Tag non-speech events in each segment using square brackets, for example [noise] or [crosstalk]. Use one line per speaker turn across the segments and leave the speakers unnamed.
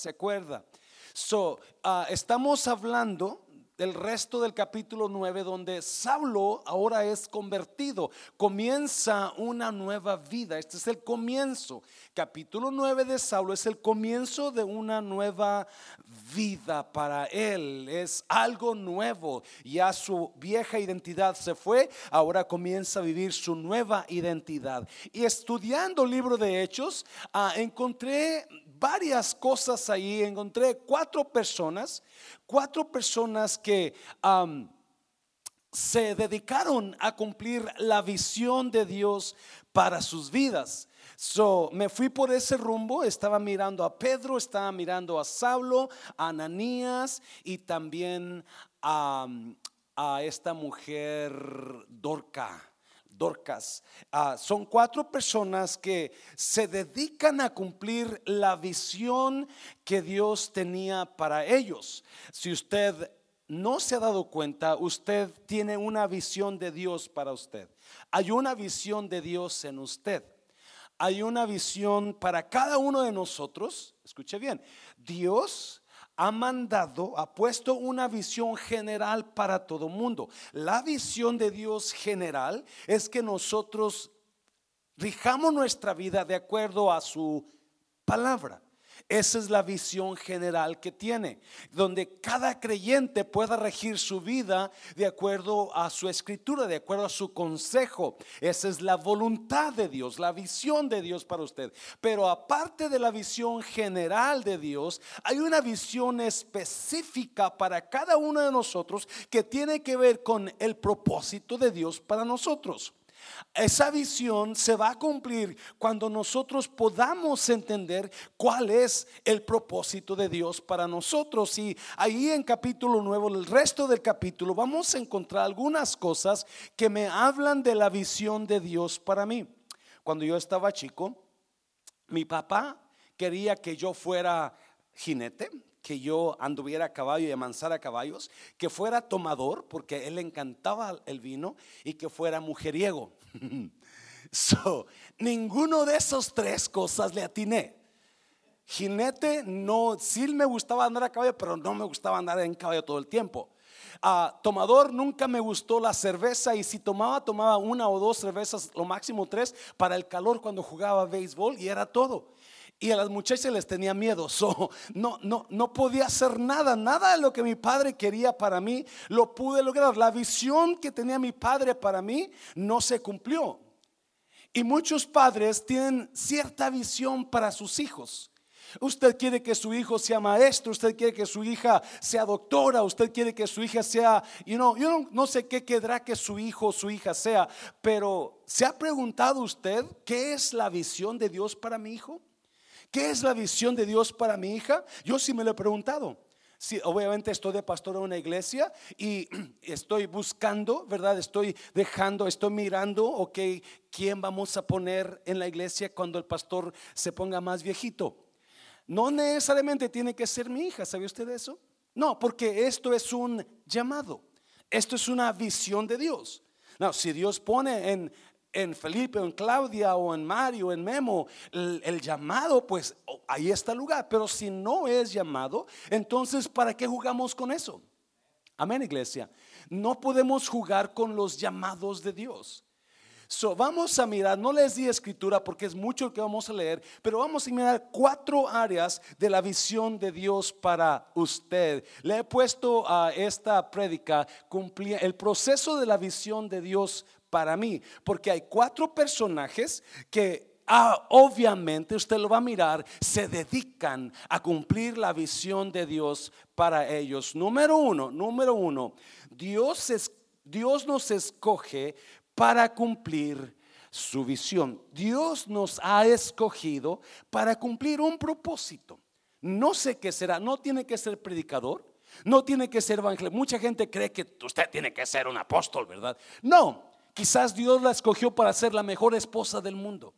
¿se acuerda? So, ah, estamos hablando del resto del capítulo 9 donde Saulo ahora es convertido, comienza una nueva vida. Este es el comienzo. Capítulo 9 de Saulo es el comienzo de una nueva vida para él. Es algo nuevo. Ya su vieja identidad se fue, ahora comienza a vivir su nueva identidad. Y estudiando el libro de Hechos, ah, encontré varias cosas ahí. Encontré cuatro personas, cuatro personas que se dedicaron a cumplir la visión de Dios para sus vidas. So, me fui por ese rumbo, estaba mirando a Pedro, estaba mirando a Saulo, a Ananías y también a, a esta mujer Dorca. Dorcas. Ah, son cuatro personas que se dedican a cumplir la visión que Dios tenía para ellos. Si usted no se ha dado cuenta, usted tiene una visión de Dios para usted. Hay una visión de Dios en usted. Hay una visión para cada uno de nosotros. Escuche bien, Dios ha mandado, ha puesto una visión general para todo mundo. La visión de Dios general es que nosotros rijamos nuestra vida de acuerdo a su palabra. Esa es la visión general que tiene, donde cada creyente pueda regir su vida de acuerdo a su escritura, de acuerdo a su consejo. Esa es la voluntad de Dios, la visión de Dios para usted. Pero aparte de la visión general de Dios, hay una visión específica para cada uno de nosotros que tiene que ver con el propósito de Dios para nosotros. Esa visión se va a cumplir cuando nosotros podamos entender cuál es el propósito de Dios para nosotros. Y ahí en capítulo nuevo, el resto del capítulo, vamos a encontrar algunas cosas que me hablan de la visión de Dios para mí. Cuando yo estaba chico, mi papá quería que yo fuera jinete, que yo anduviera a caballo y amansara caballos, que fuera tomador, porque él encantaba el vino, y que fuera mujeriego. [laughs] so, ninguno de esos tres cosas le atiné. Jinete, no, sí me gustaba andar a caballo, pero no me gustaba andar en caballo todo el tiempo. Uh, tomador, nunca me gustó la cerveza y si tomaba, tomaba una o dos cervezas, lo máximo tres, para el calor cuando jugaba béisbol y era todo y a las muchachas les tenía miedo. [laughs] So, no, no, no podía hacer nada, nada de lo que mi padre quería para mí lo pude lograr. La visión que tenía mi padre para mí no se cumplió. Y muchos padres tienen cierta visión para sus hijos. Usted quiere que su hijo sea maestro, usted quiere que su hija sea doctora, usted quiere que su hija sea, you know, yo no, no sé qué quedará que su hijo o su hija sea, pero ¿se ha preguntado usted qué es la visión de Dios para mi hijo? ¿Qué es la visión de Dios para mi hija? Yo sí me lo he preguntado. Obviamente estoy de pastor en una iglesia y [clears throat] estoy buscando, ¿verdad? Estoy dejando, estoy mirando, ok, ¿quién vamos a poner en la iglesia cuando el pastor se ponga más viejito? No necesariamente tiene que ser mi hija, ¿sabe usted eso? No, porque esto es un llamado, esto es una visión de Dios. No, si Dios pone en, en Felipe, en Claudia, o en Mario, en Memo, el, llamado, pues oh, ahí está el lugar. Pero si no es llamado, entonces ¿para qué jugamos con eso? Amén, iglesia. No podemos jugar con los llamados de Dios. So, vamos a mirar, no les di escritura porque es mucho lo que vamos a leer, pero vamos a mirar cuatro áreas de la visión de Dios para usted. Le he puesto a esta prédica el proceso de la visión de Dios para mí, porque hay cuatro personajes que Ah, obviamente usted lo va a mirar, se dedican a cumplir la visión de Dios para ellos. Número uno, número uno, Dios, es, Dios nos escoge para cumplir su visión. Dios nos ha escogido para cumplir un propósito. No sé qué será, no tiene que ser predicador, no tiene que ser evangelista. Mucha gente cree que usted tiene que ser un apóstol, ¿verdad? No, Quizás Dios la escogió para ser la mejor esposa del mundo.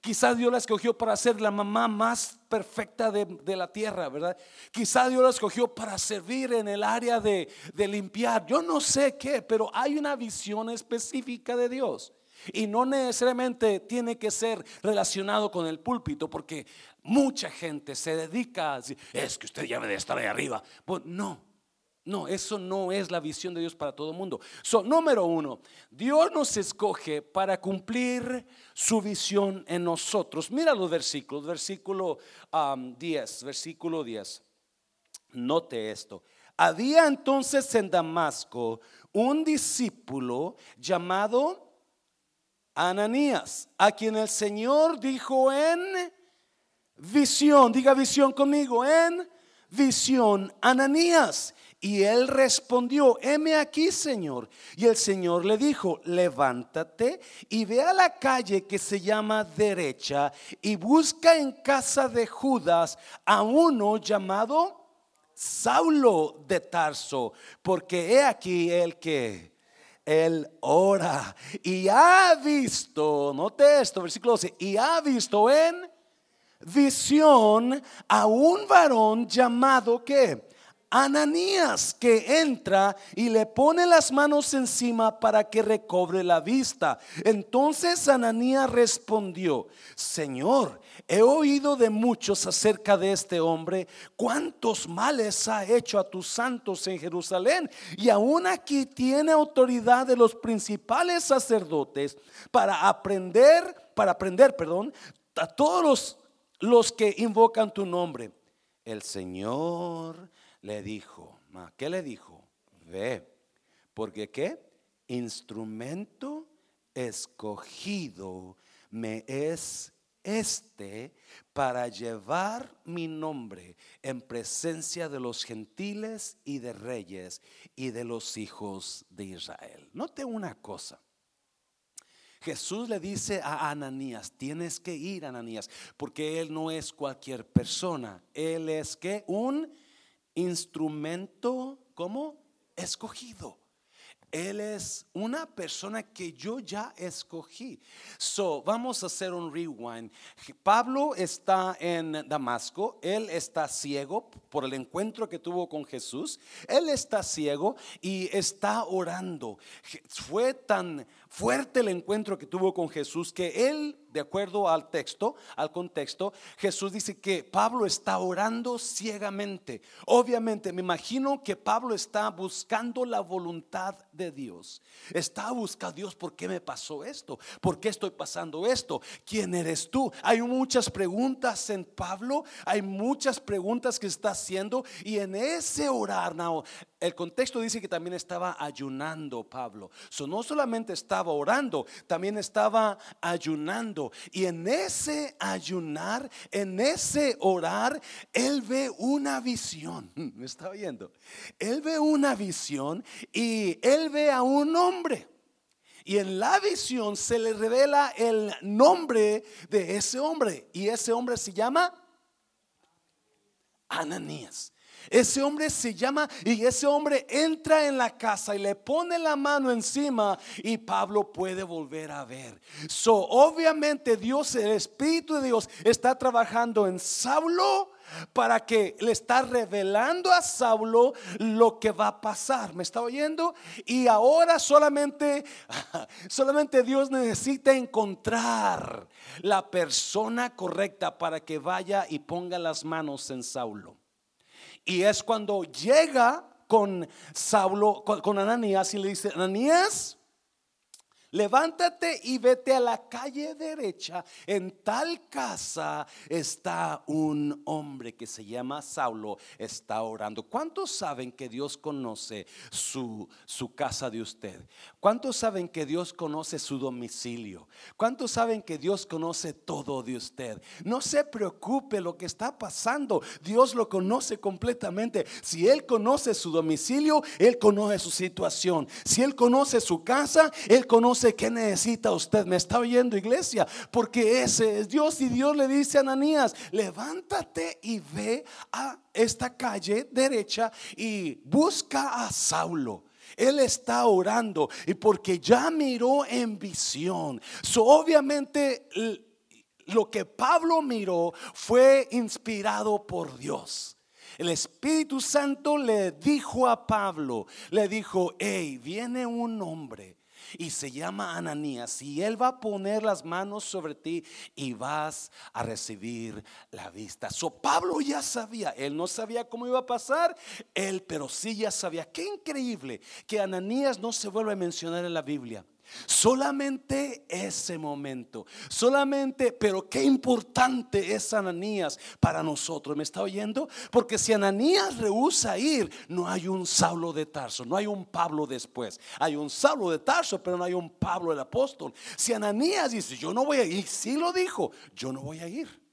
Quizás Dios la escogió para ser la mamá más perfecta de, la tierra, ¿verdad? Quizás Dios la escogió para servir en el área de, limpiar. Yo no sé qué, pero hay una visión específica de Dios. Y no necesariamente tiene que ser relacionado con el púlpito, porque Mucha gente se dedica a decir, es que usted ya debe estar ahí arriba. Pues no, no, eso no es la visión de Dios para todo el mundo. So, número uno, Dios nos escoge para cumplir su visión en nosotros. Mira los versículos, versículo 10, versículo 10. Note esto. Había entonces en Damasco un discípulo llamado Ananías, a quien el Señor dijo en visión, diga visión conmigo, en visión, Ananías. Y él respondió, heme aquí, Señor. Y el Señor le dijo, levántate y ve a la calle que se llama derecha y busca en casa de Judas a uno llamado Saulo de Tarso, porque he aquí el que él ora y ha visto, note esto, versículo 12, y ha visto en visión a un varón llamado que Ananías que entra y le pone las manos encima para que recobre la vista. Entonces Ananías respondió, Señor, he oído de muchos acerca de este hombre, cuántos males ha hecho a tus santos en Jerusalén. Y aún aquí tiene autoridad de los principales sacerdotes para aprender, para aprender, perdón, a todos los, los que invocan tu nombre. El Señor le dijo, ¿qué le dijo? Ve, porque qué? Instrumento escogido me es este para llevar mi nombre en presencia de los gentiles y de reyes y de los hijos de Israel. Note una cosa. Jesús le dice a Ananías, tienes que ir, Ananías, porque él no es cualquier persona, él es que un instrumento como escogido. Él es una persona que yo ya escogí. So, vamos a hacer un rewind. Pablo está en Damasco, él está ciego por el encuentro que tuvo con Jesús. Él está ciego y está orando. Fue tan fuerte el encuentro que tuvo con Jesús que él de acuerdo al texto, al contexto, Jesús dice que Pablo está orando ciegamente. Obviamente, me imagino que Pablo está buscando la voluntad de Dios. Está buscando Dios, ¿por qué me pasó esto? ¿Por qué estoy pasando esto? ¿Quién eres tú? Hay muchas preguntas en Pablo, hay muchas preguntas que está haciendo y en ese orar, el contexto dice que también estaba ayunando Pablo. no solamente estaba orando, también estaba ayunando. Y en ese ayunar, en ese orar, él ve una visión. [laughs] ¿Me está oyendo? Él ve una visión y él ve a un hombre. Y en la visión se le revela el nombre de ese hombre. Y ese hombre se llama Ananías. Ese hombre se llama y ese hombre entra en la casa y le pone la mano encima y Pablo puede volver a ver. So, obviamente Dios, el Espíritu de Dios está trabajando en Saulo para que le está revelando a Saulo lo que va a pasar. ¿Me está oyendo? Y ahora solamente [laughs] solamente Dios necesita encontrar la persona correcta para que vaya y ponga las manos en Saulo. Y es cuando llega con Saulo, con, Ananías y le dice, Ananías, Levántate y vete a la calle derecha. En tal casa está un hombre que se llama Saulo, está orando. ¿Cuántos saben que Dios conoce su, su casa de usted? ¿Cuántos saben que Dios conoce su domicilio? ¿Cuántos saben que Dios conoce todo de usted? No se preocupe lo que está pasando. Dios lo conoce completamente. Si Él conoce su domicilio, Él conoce su situación. Si Él conoce su casa, Él conoce sé qué necesita usted. Me está oyendo, iglesia, porque ese es Dios. Y Dios le dice a Ananías: levántate y ve a esta calle derecha y busca a Saulo. Él está orando y porque ya miró en visión. So, obviamente lo que Pablo miró fue inspirado por Dios. El Espíritu Santo le dijo a Pablo, le dijo, hey, viene un hombre y se llama Ananías y él va a poner las manos sobre ti y vas a recibir la vista. So Pablo ya sabía, él no sabía cómo iba a pasar, él pero sí ya sabía. Qué increíble que Ananías no se vuelve a mencionar en la Biblia. Solamente ese momento, solamente, pero qué importante es Ananías para nosotros. ¿Me está oyendo? Porque si Ananías rehúsa ir, no hay un Saulo de Tarso, no hay un Pablo después. Hay un Saulo de Tarso, pero no hay un Pablo el apóstol. Si Ananías dice, yo no voy a ir, sí lo dijo, yo no voy a ir.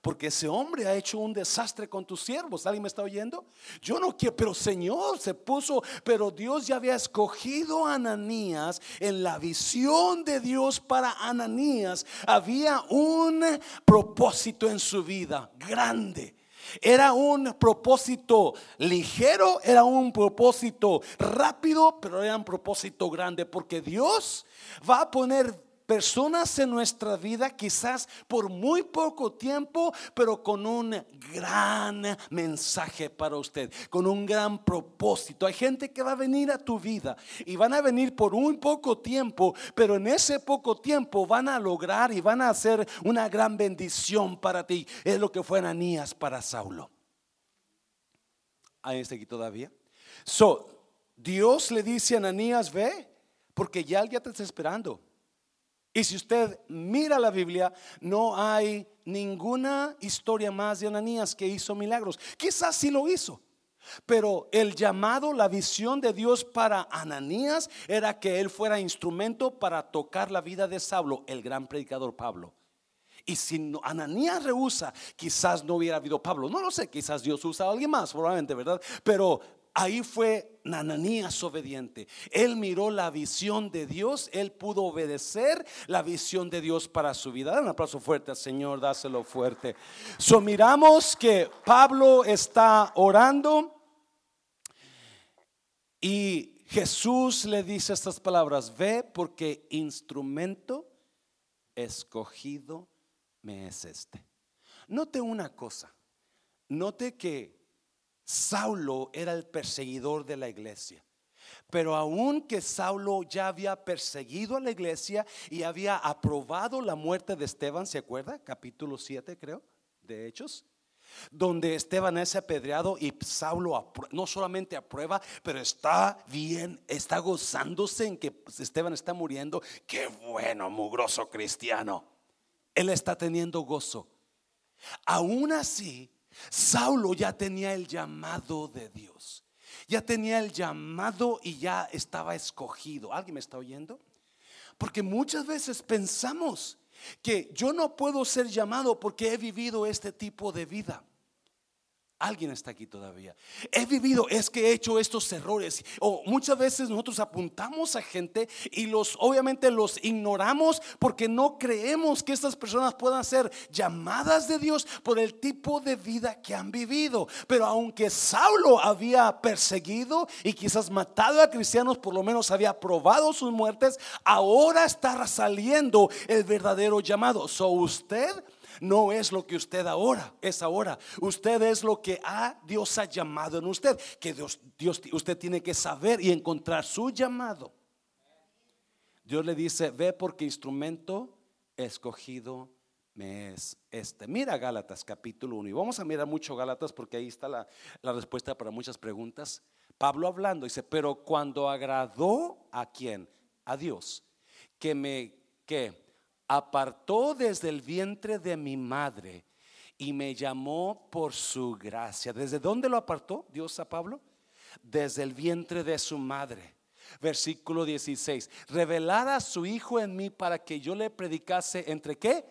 Porque ese hombre ha hecho un desastre con tus siervos. ¿Alguien me está oyendo? Yo no quiero, pero Señor se puso, pero Dios ya había escogido a Ananías en la visión de Dios para Ananías. Había un propósito en su vida grande. Era un propósito ligero, era un propósito rápido, pero era un propósito grande porque Dios va a poner personas en nuestra vida, quizás por muy poco tiempo, pero con un gran mensaje para usted, con un gran propósito. Hay gente que va a venir a tu vida y van a venir por un poco tiempo, pero en ese poco tiempo van a lograr y van a hacer una gran bendición para ti. Es lo que fue Ananías para Saulo. ¿Hay este aquí todavía? So, Dios le dice a Ananías, ve, porque ya alguien te está esperando. Y si usted mira la Biblia, no hay ninguna historia más de Ananías que hizo milagros. Quizás sí lo hizo. Pero el llamado, la visión de Dios para Ananías era que él fuera instrumento para tocar la vida de Saulo, el gran predicador Pablo. Y si Ananías rehúsa, quizás no hubiera habido Pablo. No lo sé, quizás Dios usa a alguien más, probablemente, ¿verdad? Pero ahí fue Ananías obediente. Él miró la visión de Dios, él pudo obedecer la visión de Dios para su vida. un aplauso fuerte al Señor, dáselo fuerte. So miramos que Pablo está orando y Jesús le dice estas palabras, ve porque instrumento escogido me es este. Note una cosa, note que Saulo era el perseguidor de la iglesia. Pero aun que Saulo ya había perseguido a la iglesia y había aprobado la muerte de Esteban, ¿se acuerda? Capítulo 7 creo, de Hechos. Donde Esteban es apedreado y Saulo no solamente aprueba, pero está bien, está gozándose en que Esteban está muriendo. Qué bueno, mugroso cristiano. Él está teniendo gozo. Aún así, Saulo ya tenía el llamado de Dios. Ya tenía el llamado y ya estaba escogido. ¿Alguien me está oyendo? Porque muchas veces pensamos que yo no puedo ser llamado porque he vivido este tipo de vida. Alguien está aquí todavía. He vivido, es que he hecho estos errores. O muchas veces nosotros apuntamos a gente y los, obviamente los ignoramos porque no creemos que estas personas puedan ser llamadas de Dios por el tipo de vida que han vivido. Pero aunque Saulo había perseguido y quizás matado a cristianos, por lo menos había probado sus muertes, ahora está saliendo el verdadero llamado. So usted no es lo que usted ahora es ahora. Usted es lo que ha, Dios ha llamado en usted. Que Dios, Dios, usted tiene que saber y encontrar su llamado. Dios le dice, ve porque instrumento escogido me es este. Mira Gálatas capítulo 1 y vamos a mirar mucho Gálatas porque ahí está la, la respuesta para muchas preguntas. Pablo hablando dice, pero cuando agradó a quién? A Dios, que me, que apartó desde el vientre de mi madre y me llamó por su gracia. ¿Desde dónde lo apartó Dios a Pablo? Desde el vientre de su madre. Versículo 16. Revelar a su Hijo en mí para que yo le predicase entre qué?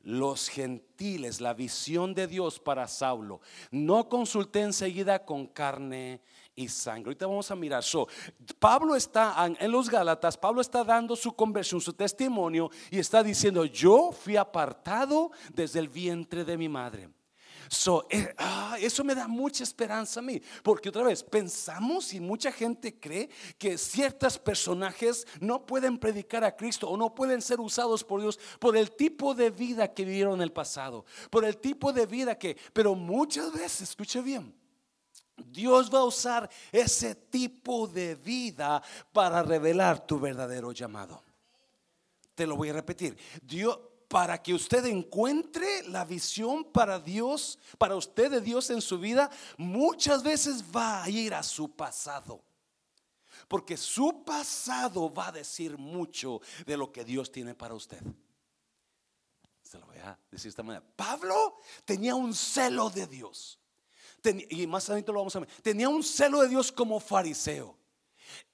Los gentiles, la visión de Dios para Saulo. No consulté enseguida con carne y sangre. Ahorita vamos a mirar. So, Pablo está en los Gálatas, Pablo está dando su conversión, su testimonio y está diciendo, yo fui apartado desde el vientre de mi madre. So, eh, ah, eso me da mucha esperanza a mí, porque otra vez pensamos y mucha gente cree que ciertos personajes no pueden predicar a Cristo o no pueden ser usados por Dios por el tipo de vida que vivieron en el pasado, por el tipo de vida que, pero muchas veces, escuche bien, Dios va a usar ese tipo de vida para revelar tu verdadero llamado. Te lo voy a repetir. Dios para que usted encuentre la visión para Dios, para usted de Dios en su vida, muchas veces va a ir a su pasado. Porque su pasado va a decir mucho de lo que Dios tiene para usted. Se lo voy a decir de esta manera. Pablo tenía un celo de Dios. Y más adelante lo vamos a ver. Tenía un celo de Dios como fariseo.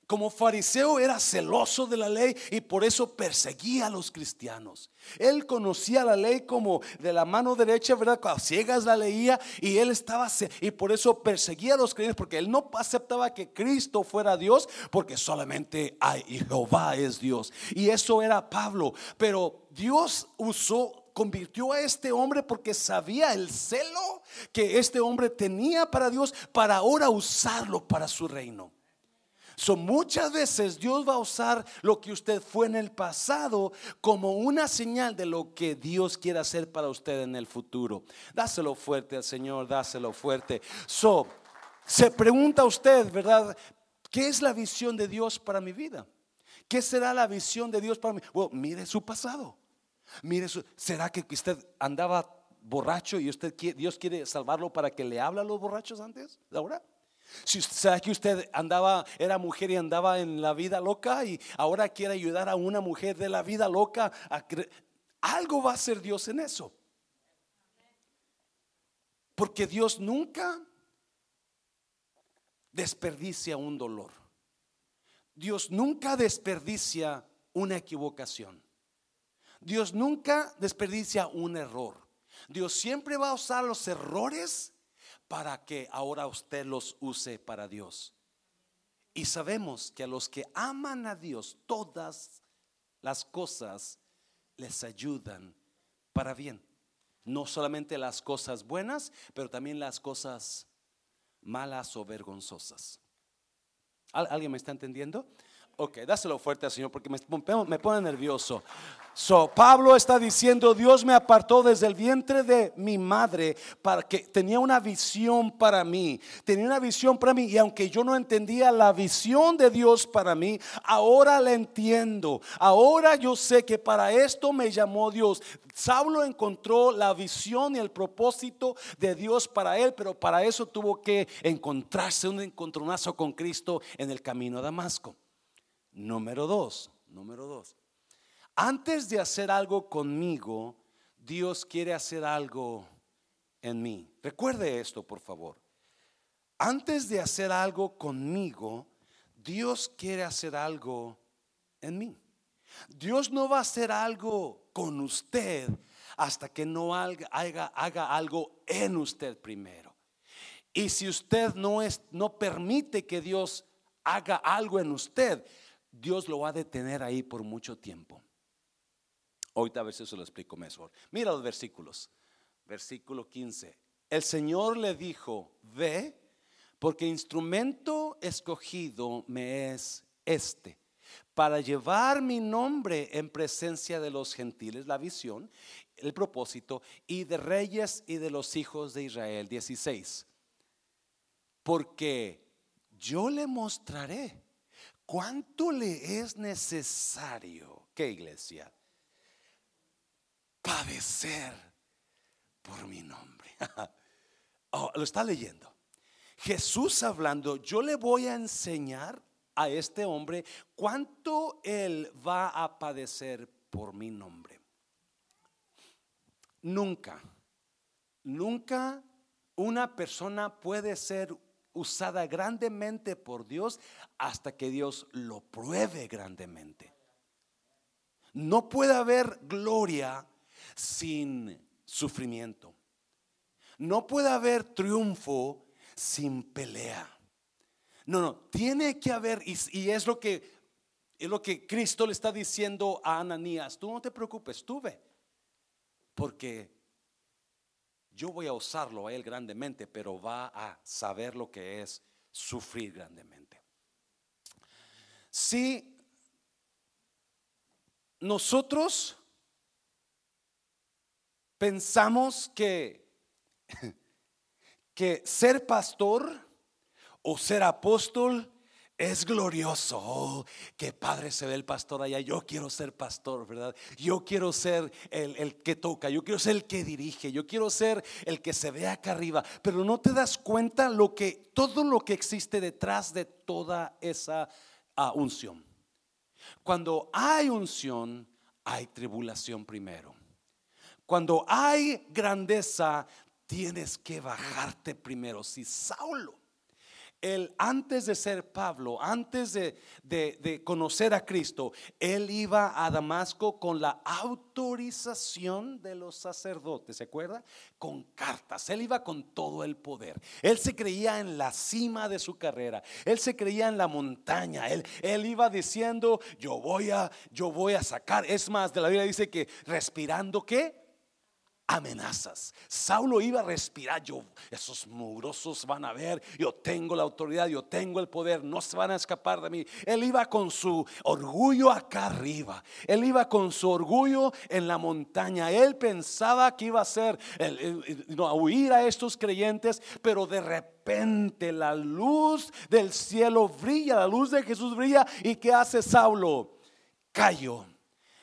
Como fariseo era celoso de la ley y por eso perseguía a los cristianos. Él conocía la ley como de la mano derecha, ¿verdad? Cuando ciegas la leía y él estaba y por eso perseguía a los creyentes porque él no aceptaba que Cristo fuera Dios porque solamente hay Jehová es Dios. Y eso era Pablo, pero Dios usó convirtió a este hombre porque sabía el celo que este hombre tenía para Dios para ahora usarlo para su reino. So, muchas veces Dios va a usar lo que usted fue en el pasado como una señal de lo que Dios quiere hacer para usted en el futuro. Dáselo fuerte al Señor, dáselo fuerte. So, se pregunta usted, ¿verdad? ¿Qué es la visión de Dios para mi vida? ¿Qué será la visión de Dios para mí? Bueno, mire su pasado. Mire, ¿será que usted andaba borracho y usted Dios quiere salvarlo para que le hable a los borrachos antes? ¿Ahora? Si sabe que usted andaba, era mujer y andaba en la vida loca y ahora quiere ayudar a una mujer de la vida loca, a algo va a hacer Dios en eso. Porque Dios nunca desperdicia un dolor. Dios nunca desperdicia una equivocación. Dios nunca desperdicia un error. Dios siempre va a usar los errores para que ahora usted los use para Dios. Y sabemos que a los que aman a Dios, todas las cosas les ayudan para bien. No solamente las cosas buenas, pero también las cosas malas o vergonzosas. ¿Alguien me está entendiendo? Ok, dáselo fuerte al Señor porque me, pone nervioso. So, Pablo está diciendo, Dios me apartó desde el vientre de mi madre para que tenía una visión para mí, tenía una visión para mí y aunque yo no entendía la visión de Dios para mí, ahora la entiendo. Ahora yo sé que para esto me llamó Dios. Saulo encontró la visión y el propósito de Dios para él, pero para eso tuvo que encontrarse un encontronazo con Cristo en el camino a Damasco. Número dos, número dos. Antes de hacer algo conmigo, Dios quiere hacer algo en mí. Recuerde esto, por favor. Antes de hacer algo conmigo, Dios quiere hacer algo en mí. Dios no va a hacer algo con usted hasta que no haga, haga, algo en usted primero. Y si usted no, es, no permite que Dios haga algo en usted, Dios lo va a detener ahí por mucho tiempo. Ahorita a veces se lo explico mejor. Mira los versículos. Versículo 15. El Señor le dijo, ve, porque instrumento escogido me es este, para llevar mi nombre en presencia de los gentiles, la visión, el propósito, y de reyes y de los hijos de Israel. 16. Porque yo le mostraré cuánto le es necesario, ¿qué iglesia? padecer por mi nombre. [laughs] Oh, lo está leyendo. Jesús hablando, yo le voy a enseñar a este hombre cuánto él va a padecer por mi nombre. Nunca, nunca una persona puede ser usada grandemente por Dios hasta que Dios lo pruebe grandemente. No puede haber gloria sin sufrimiento. No puede haber triunfo sin pelea. No, no, tiene que haber, y, es lo que es lo que Cristo le está diciendo a Ananías, tú no te preocupes, tú ve, porque yo voy a usarlo a él grandemente, pero va a saber lo que es sufrir grandemente. Si nosotros pensamos que, [laughs] que ser pastor o ser apóstol es glorioso. Oh, qué padre se ve el pastor allá. Yo quiero ser pastor, ¿verdad? Yo quiero ser el, el, que toca. Yo quiero ser el que dirige. Yo quiero ser el que se ve acá arriba. Pero no te das cuenta lo que, todo lo que existe detrás de toda esa uh, unción. Cuando hay unción, hay tribulación primero. Cuando hay grandeza, tienes que bajarte primero. Si Saulo él antes de ser Pablo, antes de, conocer a Cristo, él iba a Damasco con la autorización de los sacerdotes, ¿se acuerda? Con cartas, él iba con todo el poder. Él se creía en la cima de su carrera, él se creía en la montaña, él, él iba diciendo, yo voy a, yo voy a sacar, es más, de la Biblia dice que respirando, ¿qué? Amenazas. Saulo iba a respirar, yo, esos mugrosos van a ver, yo tengo la autoridad, yo tengo el poder, no se van a escapar de mí. Él iba con su orgullo acá arriba, él iba con su orgullo en la montaña, él pensaba que iba a ser, a huir a estos creyentes, pero de repente la luz del cielo brilla, la luz de Jesús brilla, y ¿qué hace Saulo? Cayó.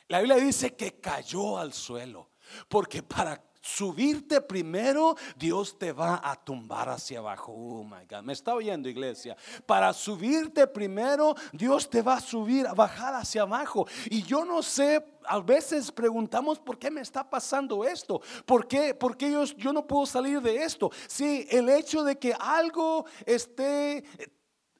La Biblia dice que cayó al suelo. Porque para subirte primero, Dios te va a tumbar hacia abajo. Oh my God, me está oyendo, iglesia. Para subirte primero, Dios te va a subir, a bajar hacia abajo. Y yo no sé, a veces preguntamos por qué me está pasando esto, por qué, por qué yo, yo no puedo salir de esto. Si el hecho de que algo esté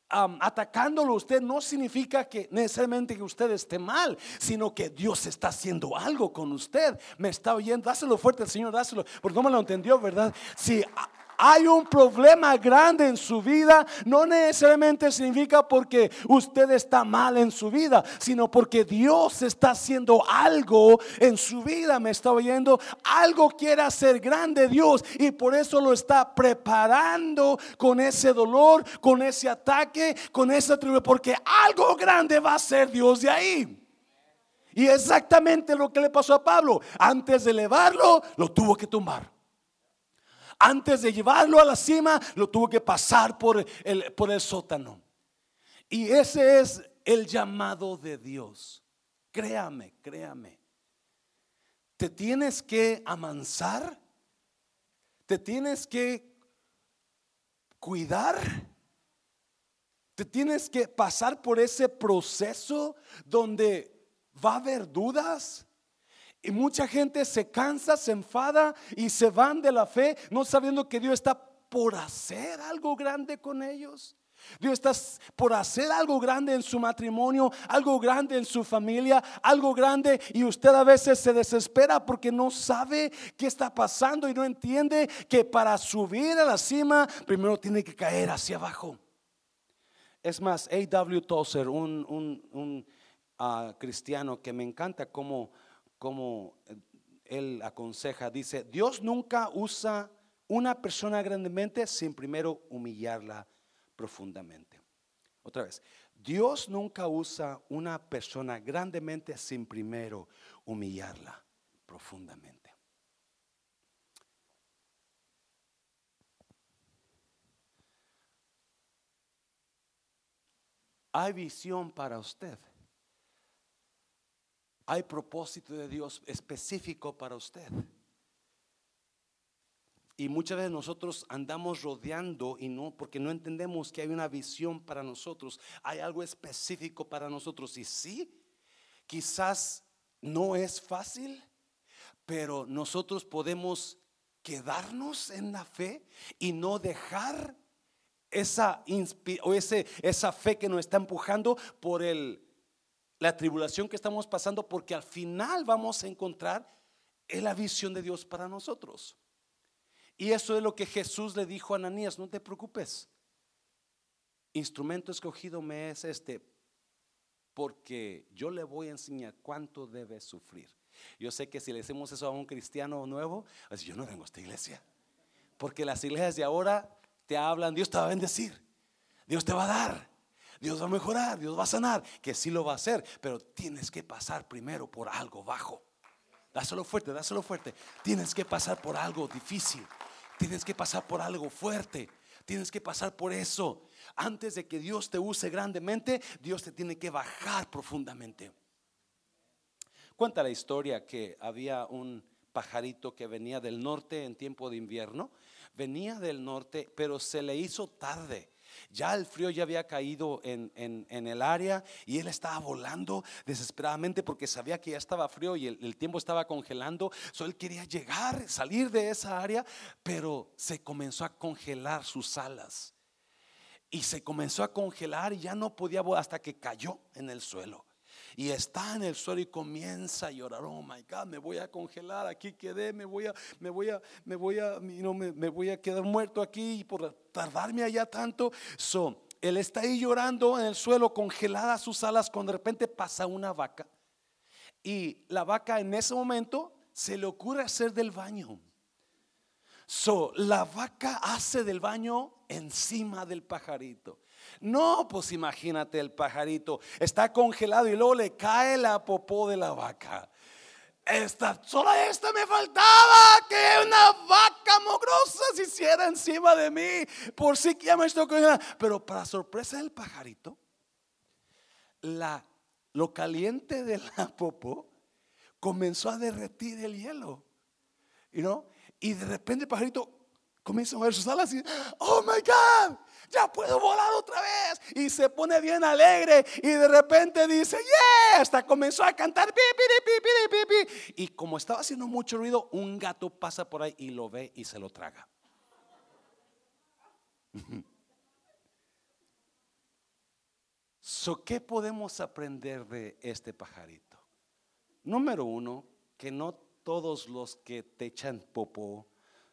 atacándolo usted no significa que necesariamente que usted esté mal, sino que Dios está haciendo algo con usted. Me está oyendo, dáselo fuerte al Señor, dáselo, porque no me lo entendió, ¿verdad? Si hay un problema grande en su vida, no necesariamente significa porque usted está mal en su vida, sino porque Dios está haciendo algo en su vida. Me está oyendo, algo quiere hacer grande Dios y por eso lo está preparando con ese dolor, con ese ataque, con esa tribu, porque algo grande va a ser Dios de ahí. Y exactamente lo que le pasó a Pablo, antes de elevarlo, lo tuvo que tumbar. Antes de llevarlo a la cima, lo tuvo que pasar por el, por el sótano. Y ese es el llamado de Dios. Créame, créame. Te tienes que amansar. Te tienes que cuidar. Te tienes que pasar por ese proceso donde va a haber dudas, y mucha gente se cansa, se enfada y se van de la fe, no sabiendo que Dios está por hacer algo grande con ellos. Dios está por hacer algo grande en su matrimonio, algo grande en su familia, algo grande y usted a veces se desespera porque no sabe qué está pasando y no entiende que para subir a la cima primero tiene que caer hacia abajo. Es más, A.W. Tozer, un, un, ah, cristiano que me encanta como como eh, él aconseja, dice, Dios nunca usa una persona grandemente sin primero humillarla profundamente. Otra vez, Dios nunca usa una persona grandemente sin primero humillarla profundamente. Hay visión para usted. Hay propósito de Dios específico para usted. Y muchas veces nosotros andamos rodeando y no, porque no entendemos que hay una visión para nosotros, hay algo específico para nosotros. Y sí, quizás no es fácil, pero nosotros podemos quedarnos en la fe y no dejar esa, o ese, esa fe que nos está empujando por el la tribulación que estamos pasando, porque al final vamos a encontrar la visión de Dios para nosotros. Y eso es lo que Jesús le dijo a Ananías, no te preocupes. Instrumento escogido me es este, porque yo le voy a enseñar cuánto debe sufrir. Yo sé que si le decimos eso a un cristiano nuevo, pues yo no vengo a esta iglesia. Porque las iglesias de ahora te hablan, Dios te va a bendecir, Dios te va a dar. Dios va a mejorar, Dios va a sanar, que sí lo va a hacer, pero tienes que pasar primero por algo bajo. Dáselo fuerte, dáselo fuerte. Tienes que pasar por algo difícil. Tienes que pasar por algo fuerte. tienes que pasar por eso. Antes de que Dios te use grandemente, Dios te tiene que bajar profundamente. Cuenta la historia que había un pajarito que venía del norte en tiempo de invierno. Venía del norte, pero se le hizo tarde. Ya el frío ya había caído en, el área y él estaba volando desesperadamente porque sabía que ya estaba frío y el, tiempo estaba congelando. So él quería llegar, salir de esa área, pero se comenzó a congelar sus alas. Y se comenzó a congelar y ya no podía volar hasta que cayó en el suelo y está en el suelo y comienza a llorar. Oh my God, me voy a congelar, aquí quedé, me voy a, me voy a, me voy a, no, me, voy a quedar muerto aquí por tardarme allá tanto. So, él está ahí llorando en el suelo, congelada sus alas, cuando de repente pasa una vaca. Y la vaca en ese momento se le ocurre hacer del baño. So, la vaca hace del baño encima del pajarito. No, pues imagínate el pajarito, está congelado y luego le cae la popó de la vaca. Esta, solo esta me faltaba que una vaca mogrosa se hiciera encima de mí. Por si que ya me estoy congelando. Pero para sorpresa del pajarito, la, lo caliente de la popó comenzó a derretir el hielo. Y de repente el pajarito comienza a mover sus alas y, oh my God, ya puedo volar otra vez. Y se pone bien alegre y de repente dice, yeah, hasta comenzó a cantar, y como estaba haciendo mucho ruido, un gato pasa por ahí y lo ve y se lo traga. So, ¿Qué podemos aprender de este pajarito? Número uno, que no todos los que te echan popó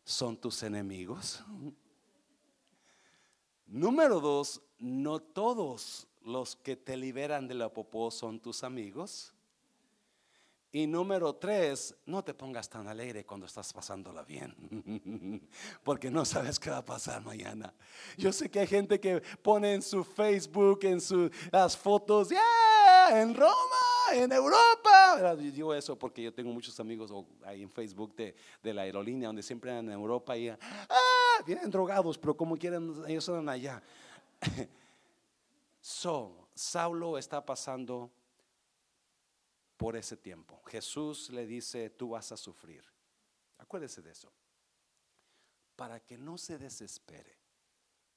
son tus enemigos. Número dos, no todos los que te liberan de la popó son tus amigos. Y número tres, no te pongas tan alegre cuando estás pasándola bien, [laughs] porque no sabes qué va a pasar mañana. Yo sé que hay gente que pone en su Facebook, en sus las fotos, yeah, en Roma, en Europa. Yo digo eso porque yo tengo muchos amigos ahí en Facebook de, de la aerolínea donde siempre en Europa y vienen drogados, pero como quieren, ellos andan allá. [laughs] So, Saulo está pasando por ese tiempo. Jesús le dice, tú vas a sufrir. Acuérdese de eso. Para que no se desespere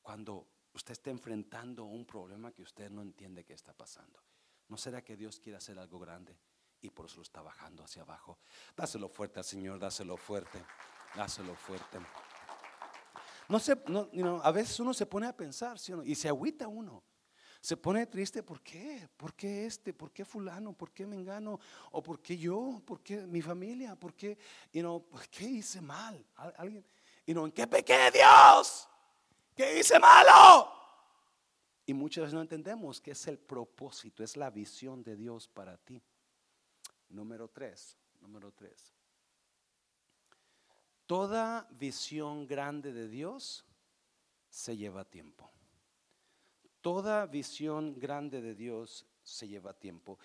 cuando usted esté enfrentando un problema que usted no entiende que está pasando. ¿No será que Dios quiere hacer algo grande y por eso lo está bajando hacia abajo? Dáselo fuerte al Señor, dáselo fuerte, dáselo fuerte. No sé, no, a veces uno se pone a pensar y se agüita uno. Se pone triste, ¿por qué? ¿Por qué este? ¿Por qué fulano? ¿Por qué me engano? ¿O por qué yo? ¿Por qué mi familia? ¿Por qué? Y no, ¿qué hice mal? ¿Alguien? Y no, ¿en qué pequé Dios? ¿Qué hice malo? Y muchas veces no entendemos que es el propósito, es la visión de Dios para ti. Número tres, número tres. Toda visión grande de Dios se lleva tiempo. Toda visión grande de Dios se lleva tiempo.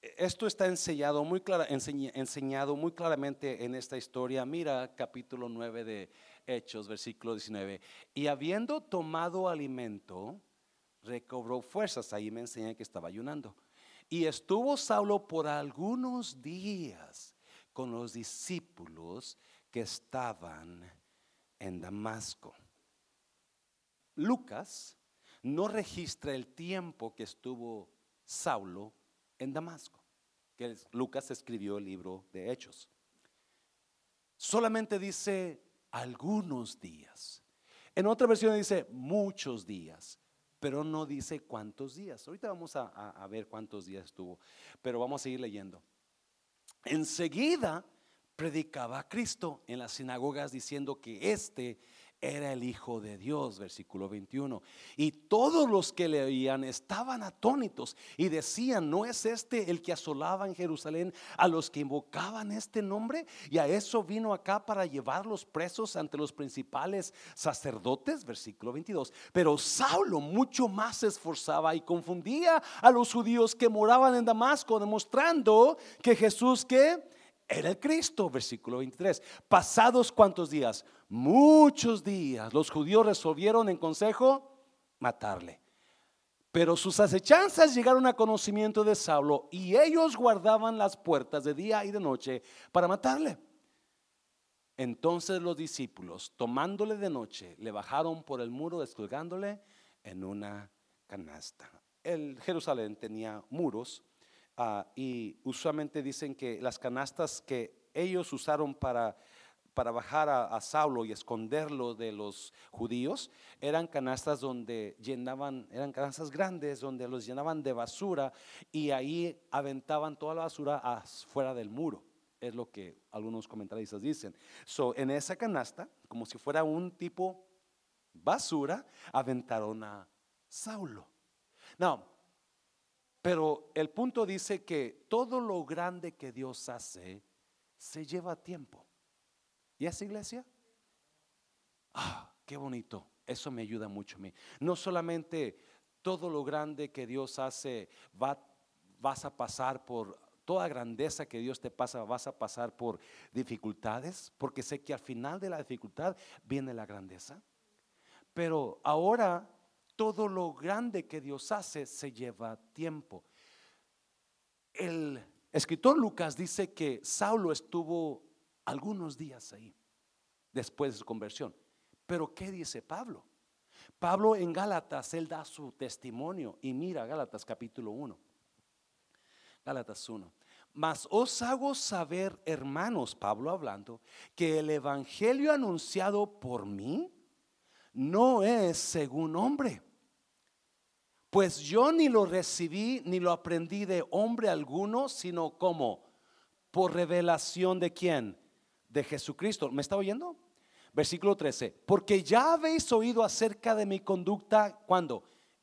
Esto está enseñado muy, enseñado muy claramente en esta historia. Mira capítulo 9 de Hechos, versículo 19. Y habiendo tomado alimento, recobró fuerzas. Ahí me enseña que estaba ayunando. Y estuvo Saulo por algunos días con los discípulos que estaban en Damasco. Lucas no registra el tiempo que estuvo Saulo en Damasco, que Lucas escribió el libro de Hechos. Solamente dice algunos días. En otra versión dice muchos días, pero no dice cuántos días. Ahorita vamos a, a ver cuántos días estuvo, pero vamos a seguir leyendo. Enseguida predicaba a Cristo en las sinagogas diciendo que este era el Hijo de Dios, versículo 21. Y todos los que le oían estaban atónitos y decían, ¿no es este el que asolaba en Jerusalén a los que invocaban este nombre? Y a eso vino acá para llevarlos presos ante los principales sacerdotes, versículo 22. Pero Saulo mucho más se esforzaba y confundía a los judíos que moraban en Damasco, demostrando que Jesús que era el Cristo, versículo 23. Pasados cuántos días? Muchos días los judíos resolvieron en consejo matarle. Pero sus acechanzas llegaron a conocimiento de Saulo y ellos guardaban las puertas de día y de noche para matarle. Entonces los discípulos, tomándole de noche, le bajaron por el muro descolgándole en una canasta. El Jerusalén tenía muros ah, y usualmente dicen que las canastas que ellos usaron para para bajar a, Saulo y esconderlo de los judíos, eran canastas donde llenaban, eran canastas grandes donde los llenaban de basura y ahí aventaban toda la basura fuera del muro. Es lo que algunos comentaristas dicen. So, en esa canasta, como si fuera un tipo basura, aventaron a Saulo. No, pero el punto dice que todo lo grande que Dios hace se lleva tiempo. ¿Y esa iglesia? Ah, qué bonito. Eso me ayuda mucho a mí. No solamente todo lo grande que Dios hace, va, vas a pasar por toda grandeza que Dios te pasa, vas a pasar por dificultades, porque sé que al final de la dificultad viene la grandeza. Pero ahora todo lo grande que Dios hace se lleva tiempo. El escritor Lucas dice que Saulo estuvo algunos días ahí, después de su conversión. Pero ¿qué dice Pablo? Pablo en Gálatas, él da su testimonio y mira Gálatas capítulo 1. Gálatas 1. Mas os hago saber, hermanos, Pablo hablando, que el evangelio anunciado por mí no es según hombre. Pues yo ni lo recibí ni lo aprendí de hombre alguno, sino como por revelación de quién? De Jesucristo. ¿Me está oyendo? Versículo 13. Porque ya habéis oído acerca de mi conducta cuando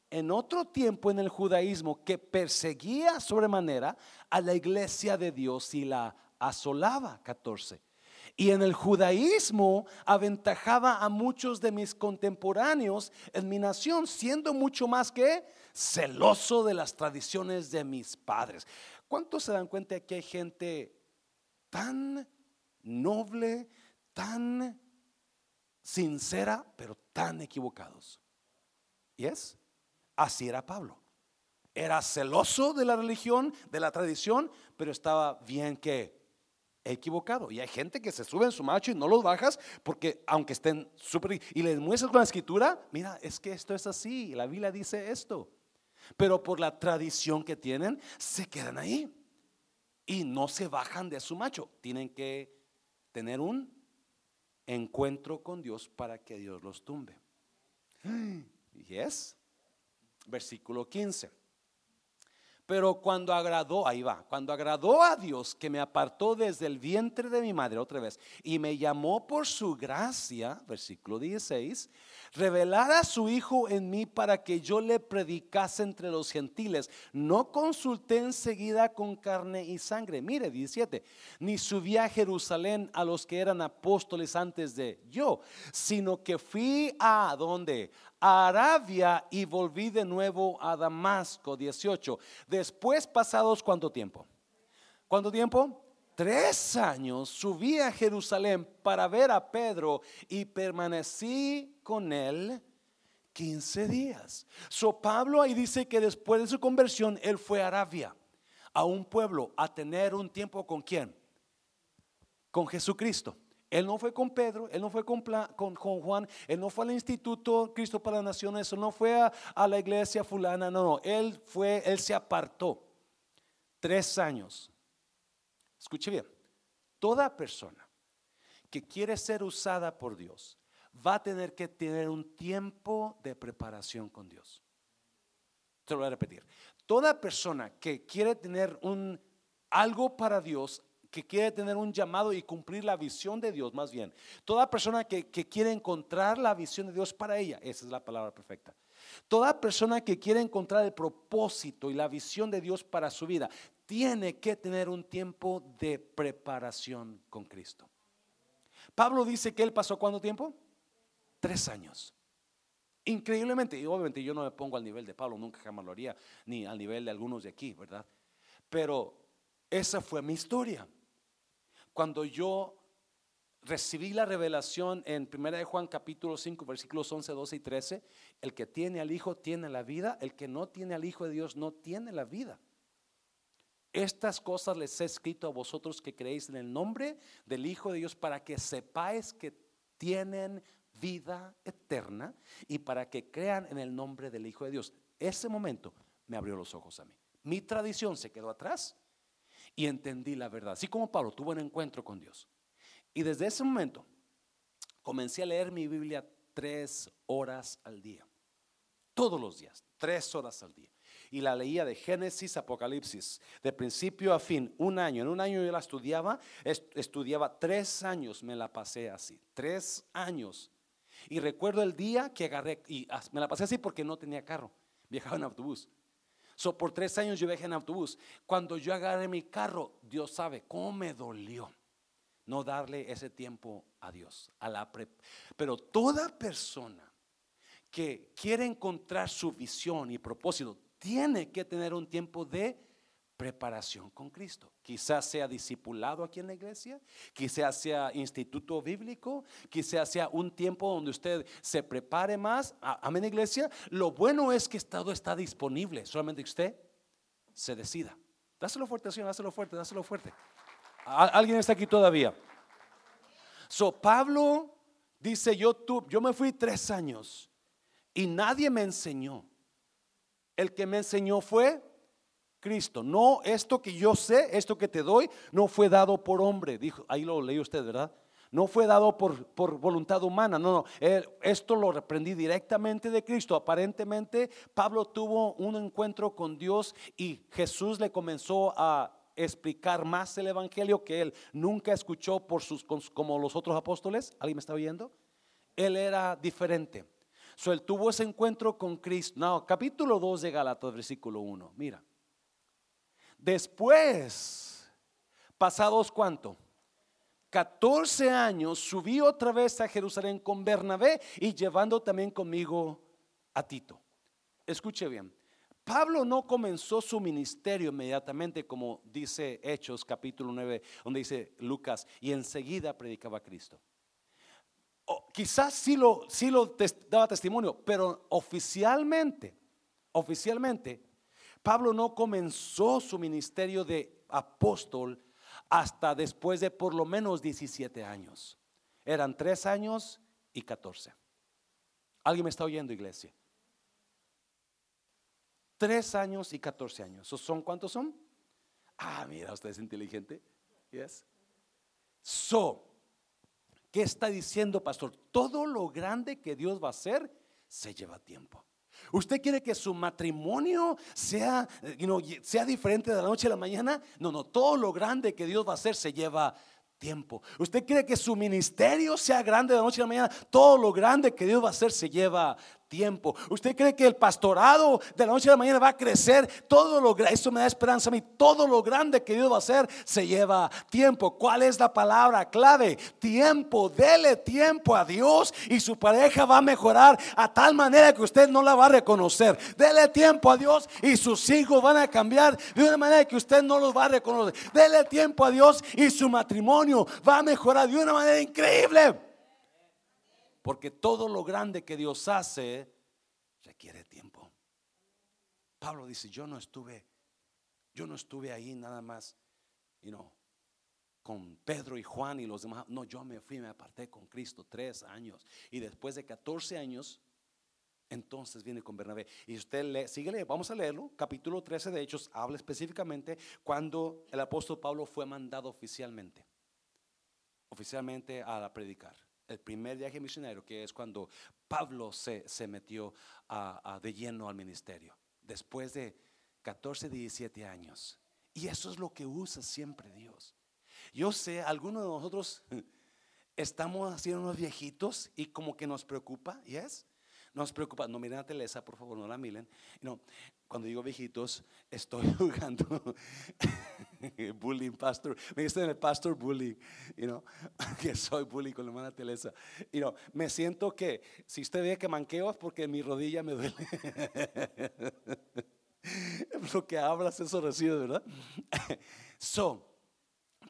en otro tiempo en el judaísmo que perseguía sobremanera a la iglesia de Dios y la asolaba. 14. Y en el judaísmo aventajaba a muchos de mis contemporáneos en mi nación, siendo mucho más que celoso de las tradiciones de mis padres. ¿Cuántos se dan cuenta que hay gente tan noble, tan sincera, pero tan equivocados. ¿Y es? Así era Pablo. Era celoso de la religión, de la tradición, pero estaba bien que equivocado. Y hay gente que se sube en su macho y no los bajas porque aunque estén súper... Y les muestras con la escritura, mira, es que esto es así, la Biblia dice esto. Pero por la tradición que tienen, se quedan ahí. Y no se bajan de su macho. Tienen que tener un encuentro con Dios para que Dios los tumbe. [gasps] Yes. Versículo 15. Pero cuando agradó, ahí va, cuando agradó a Dios que me apartó desde el vientre de mi madre, otra vez, y me llamó por su gracia, versículo 16, revelar a su Hijo en mí para que yo le predicase entre los gentiles. No consulté enseguida con carne y sangre. Mire, 17, ni subí a Jerusalén a los que eran apóstoles antes de yo, sino que fui a donde? A Arabia y volví de nuevo a Damasco, 18. Después pasados cuánto tiempo? ¿Cuánto tiempo? Tres años subí a Jerusalén para ver a Pedro y permanecí con él 15 días. So Pablo ahí dice que después de su conversión él fue a Arabia, a un pueblo, a tener un tiempo con quién? Con Jesucristo. Él no fue con Pedro, él no fue con, Juan, él no fue al Instituto Cristo para las Naciones, él no fue a, la iglesia fulana, no, no, él fue, él se apartó. Tres años. Escuche bien, toda persona que quiere ser usada por Dios va a tener que tener un tiempo de preparación con Dios. Te lo voy a repetir. Toda persona que quiere tener un algo para Dios que quiere tener un llamado y cumplir la visión de Dios, más bien. Toda persona que, quiere encontrar la visión de Dios para ella, esa es la palabra perfecta. Toda persona que quiere encontrar el propósito y la visión de Dios para su vida, tiene que tener un tiempo de preparación con Cristo. Pablo dice que él pasó cuánto tiempo? Tres años. Increíblemente, y obviamente yo no me pongo al nivel de Pablo, nunca jamás lo haría, ni al nivel de algunos de aquí, ¿verdad? Pero esa fue mi historia cuando yo recibí la revelación en 1 de Juan capítulo 5 versículos 11, 12 y 13. El que tiene al Hijo tiene la vida, el que no tiene al Hijo de Dios no tiene la vida. Estas cosas les he escrito a vosotros que creéis en el nombre del Hijo de Dios para que sepáis que tienen vida eterna y para que crean en el nombre del Hijo de Dios. Ese momento me abrió los ojos a mí. Mi tradición se quedó atrás y entendí la verdad. Así como Pablo tuvo un encuentro con Dios. Y desde ese momento comencé a leer mi Biblia tres horas al día. Todos los días, tres horas al día. Y la leía de Génesis, Apocalipsis, de principio a fin, un año. En un año yo la estudiaba, estudiaba tres años, me la pasé así, tres años. Y recuerdo el día que agarré, y me la pasé así porque no tenía carro, viajaba en autobús. So, por tres años yo viajé en autobús. Cuando yo agarré mi carro, Dios sabe cómo me dolió no darle ese tiempo a Dios. A la Pero toda persona que quiere encontrar su visión y propósito tiene que tener un tiempo de preparación con Cristo. Quizás sea discipulado aquí en la iglesia, quizás sea instituto bíblico, quizás sea un tiempo donde usted se prepare más. Amén, iglesia. Lo bueno es que todo está disponible, solamente usted se decida. Dáselo fuerte, Señor, dáselo fuerte, dáselo fuerte. ¿Alguien está aquí todavía? So, Pablo dice, yo, yo me fui tres años y nadie me enseñó. El que me enseñó fue Cristo. No, esto que yo sé, esto que te doy, no fue dado por hombre. Dijo, ahí lo leí usted, ¿verdad? No fue dado por, por voluntad humana, no, no. esto lo reprendí directamente de Cristo. Aparentemente, Pablo tuvo un encuentro con Dios y Jesús le comenzó a explicar más el evangelio que él nunca escuchó por sus como los otros apóstoles. ¿Alguien me está oyendo? Él era diferente. So, él tuvo ese encuentro con Cristo. No, capítulo 2 de Galatas, versículo 1. Mira. Después, pasados cuánto? 14 años, subí otra vez a Jerusalén con Bernabé y llevando también conmigo a Tito. Escuche bien. Pablo no comenzó su ministerio inmediatamente, como dice Hechos capítulo 9, donde dice Lucas, y enseguida predicaba a Cristo. quizás sí lo, sí lo daba testimonio, pero oficialmente, oficialmente, Pablo no comenzó su ministerio de apóstol hasta después de por lo menos 17 años. Eran 3 años y 14. ¿Alguien me está oyendo, iglesia? Tres años y 14 años. ¿Son cuántos son? Ah, mira, usted es inteligente. Yes. So, ¿qué está diciendo, pastor? Todo lo grande que Dios va a hacer se lleva tiempo. ¿Usted quiere que su matrimonio sea, sea diferente de la noche a la mañana? No, no, todo lo grande que Dios va a hacer se lleva tiempo. ¿Usted quiere que su ministerio sea grande de la noche a la mañana? Todo lo grande que Dios va a hacer se lleva tiempo. ¿Usted cree que el pastorado de la noche a la mañana va a crecer? Todo lo eso me da esperanza a mí. Todo lo grande que Dios va a hacer se lleva tiempo. ¿Cuál es la palabra clave? Tiempo. Dele tiempo a Dios y su pareja va a mejorar a tal manera que usted no la va a reconocer. Dele tiempo a Dios y sus hijos van a cambiar de una manera que usted no los va a reconocer. Dele tiempo a Dios y su matrimonio va a mejorar de una manera increíble. Porque todo lo grande que Dios hace requiere tiempo. Pablo dice, yo no estuve, yo no estuve ahí nada más, you know, con Pedro y Juan y los demás. No, yo me fui, me aparté con Cristo tres años. Y después de 14 años, entonces viene con Bernabé. Y usted lee, síguele, vamos a leerlo. Capítulo 13 de Hechos habla específicamente cuando el apóstol Pablo fue mandado oficialmente, oficialmente a predicar el primer viaje misionero, que es cuando Pablo se, metió de lleno al ministerio, después de 14, 17 años. Y eso es lo que usa siempre Dios. Yo sé, algunos de nosotros [laughs] estamos haciendo unos viejitos y como que nos preocupa, ¿yes? Nos preocupa, no miren a Telesa, por favor, no la miren. No, cuando digo viejitos, estoy [laughs] jugando [laughs] bullying pastor. Me dicen el pastor bullying, you know, [laughs] que soy bullying con la hermana Telesa. You know, me siento que si usted ve que manqueo es porque mi rodilla me duele. [laughs] Lo que hablas, eso recibe, ¿verdad? So,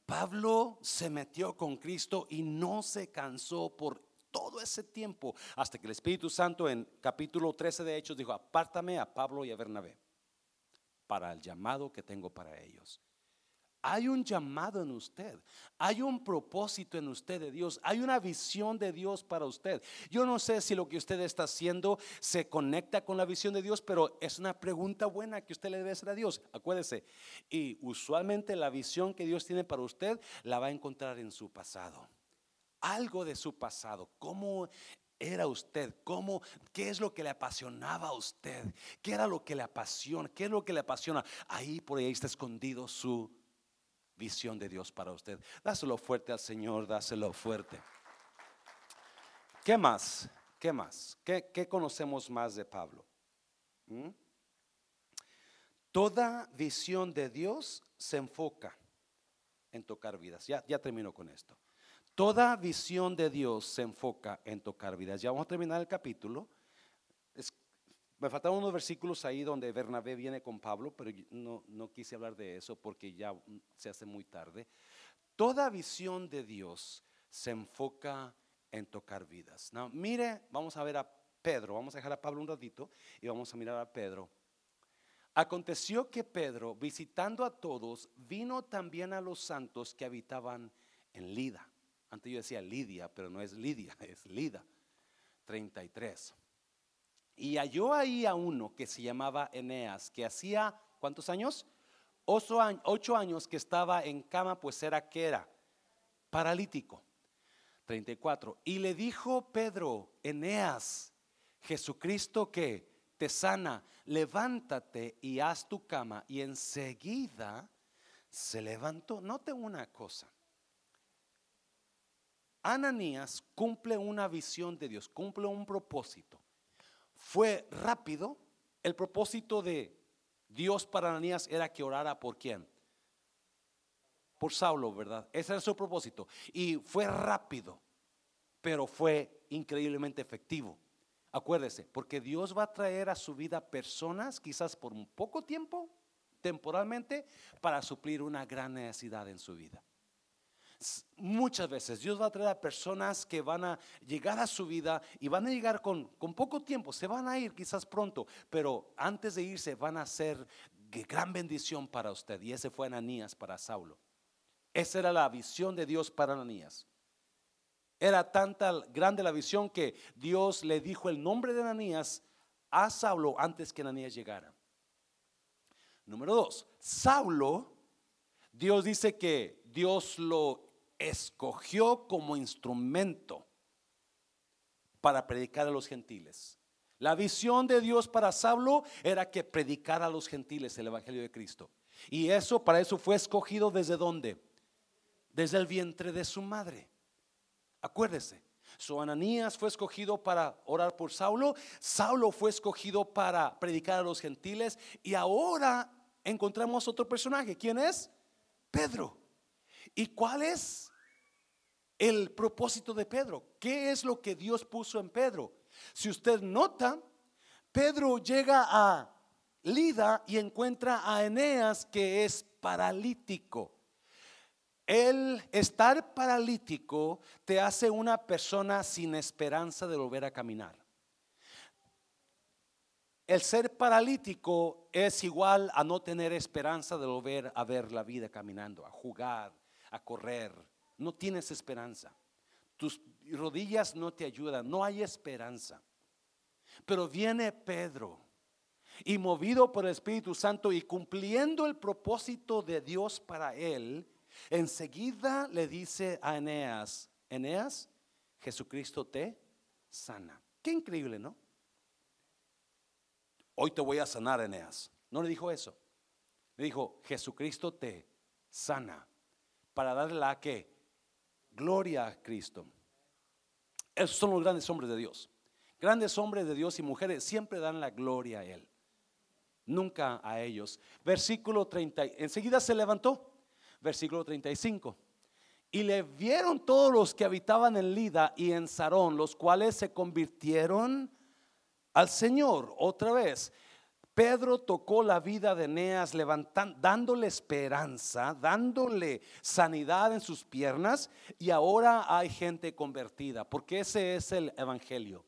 Pablo se metió con Cristo y no se cansó por todo ese tiempo hasta que el Espíritu Santo en capítulo 13 de Hechos dijo, apártame a Pablo y a Bernabé para el llamado que tengo para ellos. Hay un llamado en usted, hay un propósito en usted de Dios, hay una visión de Dios para usted. Yo no sé si lo que usted está haciendo se conecta con la visión de Dios, pero es una pregunta buena que usted le debe hacer a Dios. Acuérdese, y usualmente la visión que Dios tiene para usted la va a encontrar en su pasado. Algo de su pasado, cómo era usted? ¿Cómo? ¿Qué es lo que le apasionaba a usted? ¿Qué era lo que le apasiona? ¿Qué es lo que le apasiona? Ahí por ahí está escondido su visión de Dios para usted. Dáselo fuerte al Señor, dáselo fuerte. ¿Qué más? ¿Qué más? ¿Qué, conocemos más de Pablo? ¿Mm? Toda visión de Dios se enfoca en tocar vidas. Ya, ya termino con esto. Toda visión de Dios se enfoca en tocar vidas. Ya vamos a terminar el capítulo. Me faltaron unos versículos ahí donde Bernabé viene con Pablo, pero no, no quise hablar de eso porque ya se hace muy tarde. Toda visión de Dios se enfoca en tocar vidas. No, mire, vamos a ver a Pedro, vamos a dejar a Pablo un ratito y vamos a mirar a Pedro. Aconteció que Pedro, visitando a todos, vino también a los santos que habitaban en Lida. Antes yo decía Lidia, pero no es Lidia, [laughs] es Lida. 33. Y halló ahí a uno que se llamaba Eneas, que hacía, ¿cuántos años? Ocho, años que estaba en cama, pues era que era paralítico. 34. Y le dijo Pedro, Eneas, Jesucristo que te sana, levántate y haz tu cama. Y enseguida se levantó. Note una cosa. Ananías cumple una visión de Dios, cumple un propósito fue rápido. El propósito de Dios para Ananías era que orara por quién? Por Saulo, ¿verdad? Ese era su propósito. Y fue rápido, pero fue increíblemente efectivo. Acuérdese, porque Dios va a traer a su vida personas, quizás por un poco tiempo, temporalmente, para suplir una gran necesidad en su vida. Muchas veces Dios va a traer a personas que van a llegar a su vida y van a llegar con, poco tiempo, se van a ir quizás pronto, pero antes de irse van a ser gran bendición para usted. Y ese fue Ananías para Saulo. Esa era la visión de Dios para Ananías. Era tanta grande la visión que Dios le dijo el nombre de Ananías a Saulo antes que Ananías llegara. Número dos, Saulo, Dios dice que Dios lo escogió como instrumento para predicar a los gentiles. La visión de Dios para Saulo era que predicara a los gentiles el Evangelio de Cristo. Y eso, para eso fue escogido desde dónde? Desde el vientre de su madre. Acuérdese. Su Ananías fue escogido para orar por Saulo. Saulo fue escogido para predicar a los gentiles. Y ahora encontramos otro personaje. ¿Quién es? Pedro. ¿Y cuál es el propósito de Pedro? ¿Qué es lo que Dios puso en Pedro? Si usted nota, Pedro llega a Lida y encuentra a Eneas que es paralítico. El estar paralítico te hace una persona sin esperanza de volver a caminar. El ser paralítico es igual a no tener esperanza de volver a ver la vida caminando, a jugar, a correr. No tienes esperanza. Tus rodillas no te ayudan. No hay esperanza. Pero viene Pedro y movido por el Espíritu Santo y cumpliendo el propósito de Dios para él, enseguida le dice a Eneas, Eneas, Jesucristo te sana. Qué increíble, ¿no? Hoy te voy a sanar, Eneas. No le dijo eso. Le dijo, Jesucristo te sana para darle la que gloria a Cristo. Esos son los grandes hombres de Dios. Grandes hombres de Dios y mujeres siempre dan la gloria a Él. Nunca a ellos. Versículo 30. Enseguida se levantó. Versículo 35. Y le vieron todos los que habitaban en Lida y en Sarón, los cuales se convirtieron al Señor otra vez. Pedro tocó la vida de Eneas, dándole esperanza, dándole sanidad en sus piernas, y ahora hay gente convertida, porque ese es el evangelio.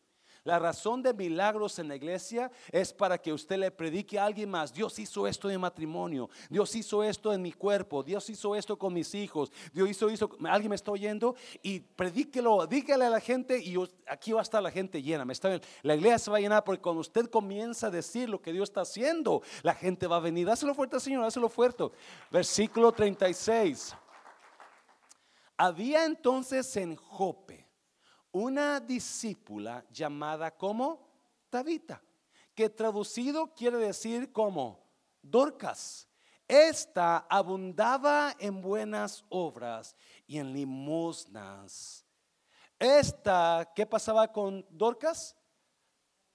La razón de milagros en la iglesia es para que usted le predique a alguien más. Dios hizo esto en matrimonio. Dios hizo esto en mi cuerpo. Dios hizo esto con mis hijos. Dios hizo esto. Alguien me está oyendo y predíquelo. Dígale a la gente y aquí va a estar la gente llena. ¿Me está La iglesia se va a llenar porque cuando usted comienza a decir lo que Dios está haciendo, la gente va a venir. Dáselo fuerte, Señor. Dáselo fuerte. Versículo 36. Había entonces en Jope una discípula llamada como Tabita, que traducido quiere decir como Dorcas. Esta abundaba en buenas obras y en limosnas. Esta, ¿qué pasaba con Dorcas?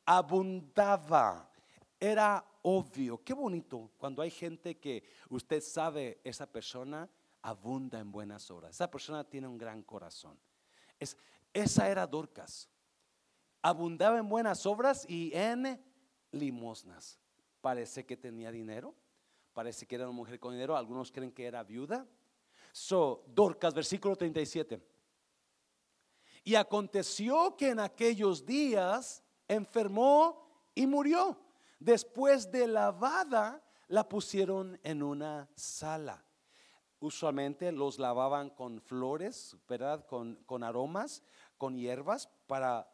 Abundaba. Era obvio. Qué bonito cuando hay gente que usted sabe, esa persona abunda en buenas obras. Esa persona tiene un gran corazón. Es, esa era Dorcas. Abundaba en buenas obras y en limosnas. Parece que tenía dinero. Parece que era una mujer con dinero. Algunos creen que era viuda. So, Dorcas, versículo 37. Y aconteció que en aquellos días enfermó y murió. Después de lavada, la pusieron en una sala usualmente los lavaban con flores, ¿verdad? Con, con aromas, con hierbas para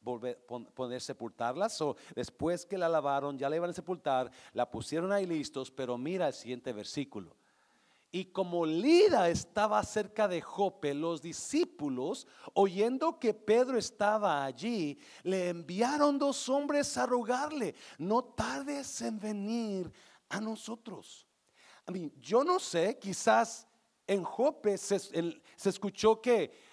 volver, poder sepultarlas. O después que la lavaron, ya la iban a sepultar, la pusieron ahí listos, pero mira el siguiente versículo. Y como Lida estaba cerca de Jope, los discípulos, oyendo que Pedro estaba allí, le enviaron dos hombres a rogarle, no tardes en venir a nosotros yo no sé, quizás en Jope se, escuchó que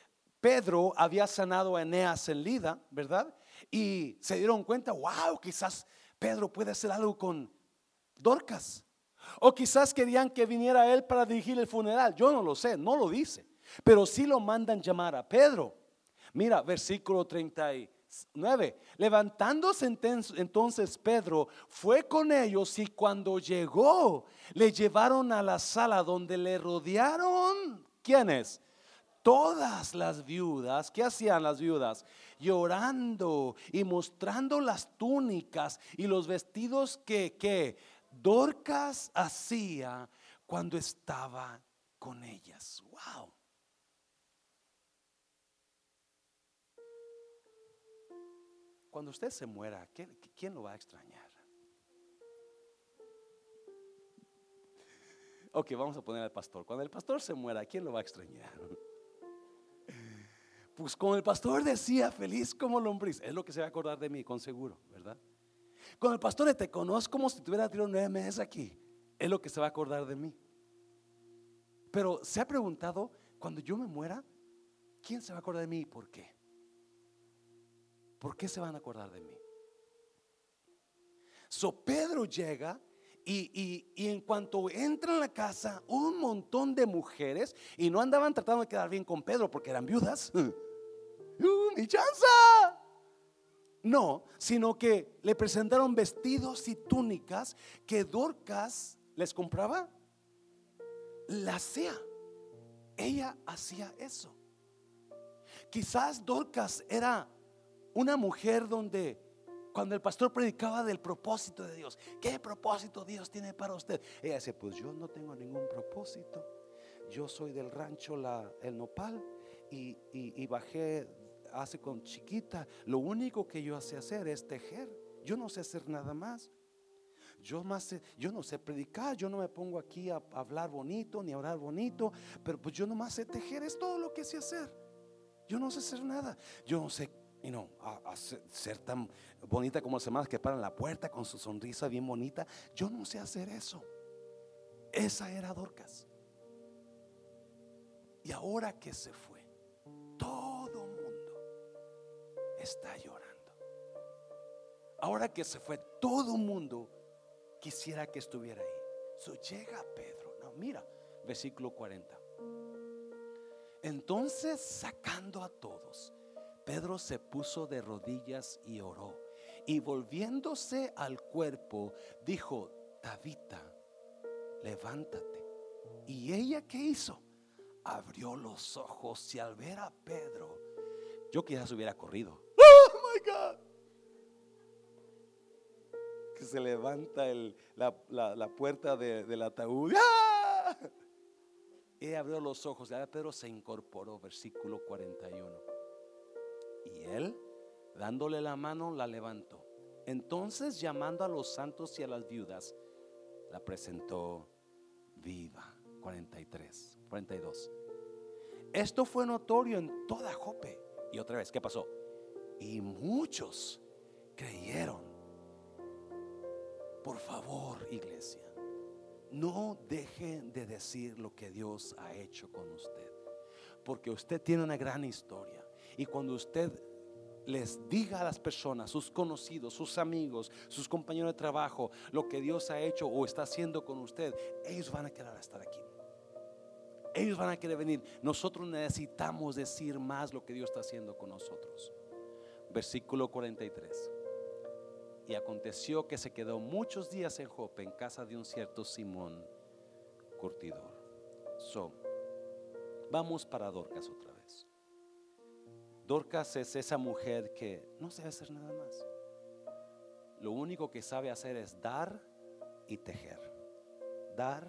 Pedro había sanado a Eneas en Lida, ¿verdad? Y se dieron cuenta, wow, quizás Pedro puede hacer algo con Dorcas. O quizás querían que viniera él para dirigir el funeral. Yo no lo sé, no lo dice. Pero sí lo mandan llamar a Pedro. Mira, versículo 30 9. Levantándose entonces Pedro fue con ellos y cuando llegó le llevaron a la sala donde le rodearon. ¿Quiénes? Todas las viudas, ¿qué hacían las viudas? Llorando y mostrando las túnicas y los vestidos que, que Dorcas hacía cuando estaba con ellas. Wow. Cuando usted se muera, ¿quién, lo va a extrañar? Ok, vamos a poner al pastor. Cuando el pastor se muera, ¿quién lo va a extrañar? Pues como el pastor decía, feliz como lombriz, es lo que se va a acordar de mí, con seguro, ¿verdad? Cuando el pastor te conozco como si tuviera tirado nueve meses aquí, es lo que se va a acordar de mí. Pero se ha preguntado, cuando yo me muera, ¿quién se va a acordar de mí y por qué? ¿por qué se van a acordar de mí? So Pedro llega y, en cuanto entra en la casa, un montón de mujeres, y no andaban tratando de quedar bien con Pedro porque eran viudas. [laughs] ¡Uh, ¡Mi chanza! No, sino que le presentaron vestidos y túnicas que Dorcas les compraba. La hacía. Ella hacía eso. Quizás Dorcas era una mujer donde cuando el pastor predicaba del propósito de Dios, ¿qué propósito Dios tiene para usted? Ella dice, pues yo no tengo ningún propósito. Yo soy del rancho la, El Nopal y, bajé hace con chiquita. Lo único que yo sé hacer es tejer. Yo no sé hacer nada más. Yo, más yo no sé predicar, yo no me pongo aquí a, hablar bonito ni a orar bonito, pero pues yo nomás sé tejer, es todo lo que sé hacer. Yo no sé hacer nada. Yo no sé y no, a, ser tan bonita como las demás que paran la puerta con su sonrisa bien bonita. Yo no sé hacer eso. Esa era Dorcas. Y ahora que se fue, todo mundo está llorando. Ahora que se fue, todo mundo quisiera que estuviera ahí. So llega Pedro. No, mira, versículo 40. Entonces, sacando a todos, Pedro se puso de rodillas y oró. Y volviéndose al cuerpo, dijo, Tabita, levántate. ¿Y ella qué hizo? Abrió los ojos y al ver a Pedro, yo quizás hubiera corrido. [laughs] Oh my God. Que se levanta la, puerta del ataúd. ¡Ah! Ella abrió los ojos y Pedro se incorporó, versículo 41. Y él, dándole la mano, la levantó. Entonces, llamando a los santos y a las viudas, la presentó viva. 43, 42. Esto fue notorio en toda Jope. Y otra vez, ¿qué pasó? Y muchos creyeron. Por favor, iglesia, no dejen de decir lo que Dios ha hecho con usted. Porque usted tiene una gran historia. Y cuando usted les diga a las personas, sus conocidos, sus amigos, sus compañeros de trabajo, lo que Dios ha hecho o está haciendo con usted, ellos van a querer estar aquí. Ellos van a querer venir. Nosotros necesitamos decir más lo que Dios está haciendo con nosotros. Versículo 43. Y aconteció que se quedó muchos días en Jope, en casa de un cierto Simón curtidor. So, vamos para Dorcas otra. Dorcas es esa mujer que no sabe hacer nada más. Lo único que sabe hacer es dar y tejer. Dar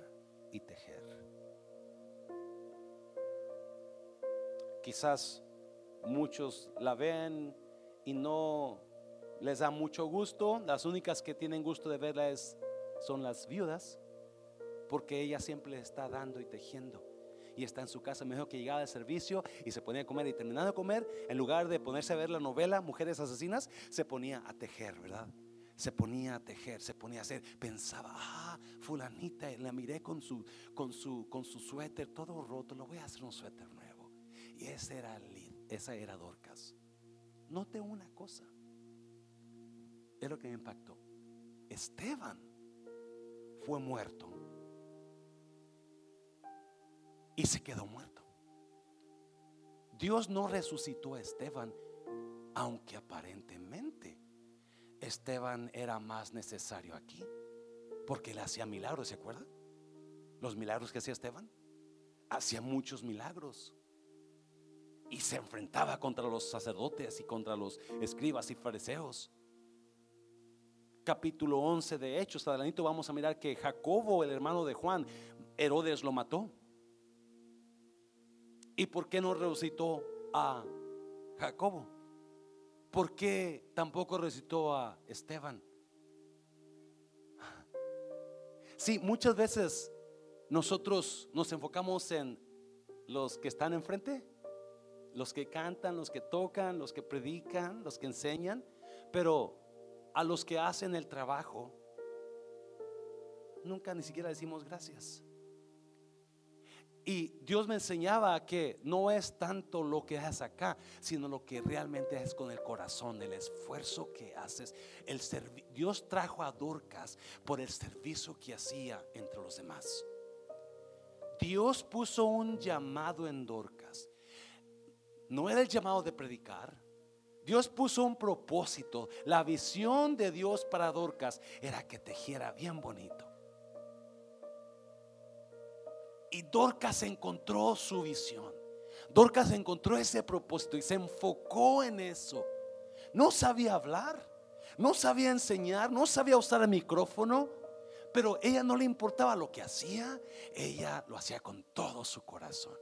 y tejer. Quizás muchos la ven y no les da mucho gusto. Las únicas que tienen gusto de verla es, son las viudas, porque ella siempre está dando y tejiendo. Y está en su casa, mejor que llegaba de servicio y se ponía a comer. Y terminando de comer, en lugar de ponerse a ver la novela Mujeres Asesinas, se ponía a tejer, ¿verdad? se ponía a tejer, se ponía a hacer, pensaba, ah, fulanita, la miré con su, con su, con su suéter todo roto, lo voy a hacer un suéter nuevo. Y esa era, esa era Dorcas. Note una cosa. Es lo que me impactó. Esteban fue muerto. Y se quedó muerto. Dios no resucitó a Esteban, aunque aparentemente Esteban era más necesario aquí. Porque le hacía milagros, ¿se acuerdan? Los milagros que hacía Esteban. Hacía muchos milagros y se enfrentaba contra los sacerdotes y contra los escribas y fariseos. Capítulo 11 de Hechos, adelante vamos a mirar que Jacobo, el hermano de Juan, Herodes lo mató. ¿Y por qué no resucitó a Jacobo? ¿Por qué tampoco resucitó a Esteban? Sí, muchas veces nosotros nos enfocamos en los que están enfrente los que cantan, los que tocan, los que predican, los que enseñan, pero a los que hacen el trabajo, nunca ni siquiera decimos gracias. Y Dios me enseñaba que no es tanto lo que haces acá, sino lo que realmente es con el corazón, el esfuerzo que haces. El Dios trajo a Dorcas por el servicio que hacía entre los demás. Dios puso un llamado en Dorcas no era el llamado de predicar. Dios puso un propósito. La visión de Dios para Dorcas era que tejiera bien bonito. Y Dorcas encontró su visión. Dorcas encontró ese propósito y se enfocó en eso. No sabía hablar, no sabía enseñar, no sabía usar el micrófono, pero ella no le importaba lo que hacía, ella lo hacía con todo su corazón.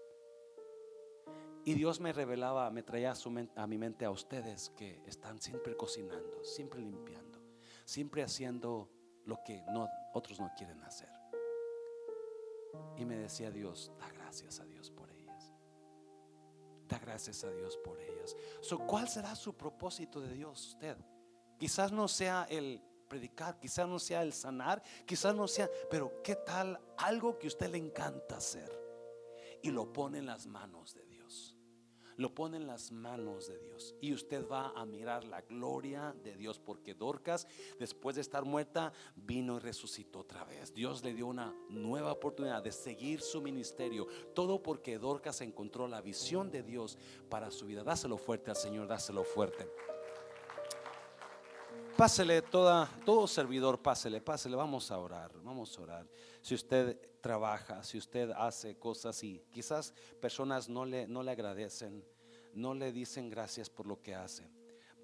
Y Dios me revelaba, me traía a, mi mente a ustedes que están siempre cocinando, siempre limpiando, siempre haciendo lo que otros no quieren hacer. Y me decía Dios, da gracias a Dios por ellas. Da gracias a Dios por ellas. ¿Cuál será su propósito de Dios usted? Quizás no sea el predicar, quizás no sea el sanar, quizás no sea, pero ¿qué tal algo que usted le encanta hacer? Y lo pone en las manos de Dios lo pone en las manos de Dios. Y usted va a mirar la gloria de Dios, porque Dorcas, después de estar muerta, vino y resucitó otra vez. Dios le dio una nueva oportunidad de seguir su ministerio. Todo porque Dorcas encontró la visión de Dios para su vida. Dáselo fuerte al Señor, dáselo fuerte. Pásele toda, todo servidor, pásele, pásele, vamos a orar, vamos a orar. Si usted trabaja, si usted hace cosas y quizás personas no le, no le agradecen, no le dicen gracias por lo que hace.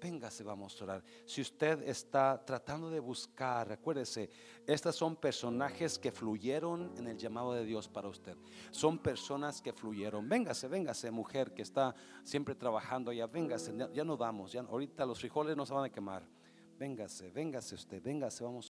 Véngase, vamos a orar. Si usted está tratando de buscar, recuérdese, estas son personajes que fluyeron en el llamado de Dios para usted. Son personas que fluyeron. Véngase, véngase, mujer que está siempre trabajando ya, véngase, ya, ya no damos, ya ahorita los frijoles no se van a quemar. Véngase, véngase usted, véngase, vamos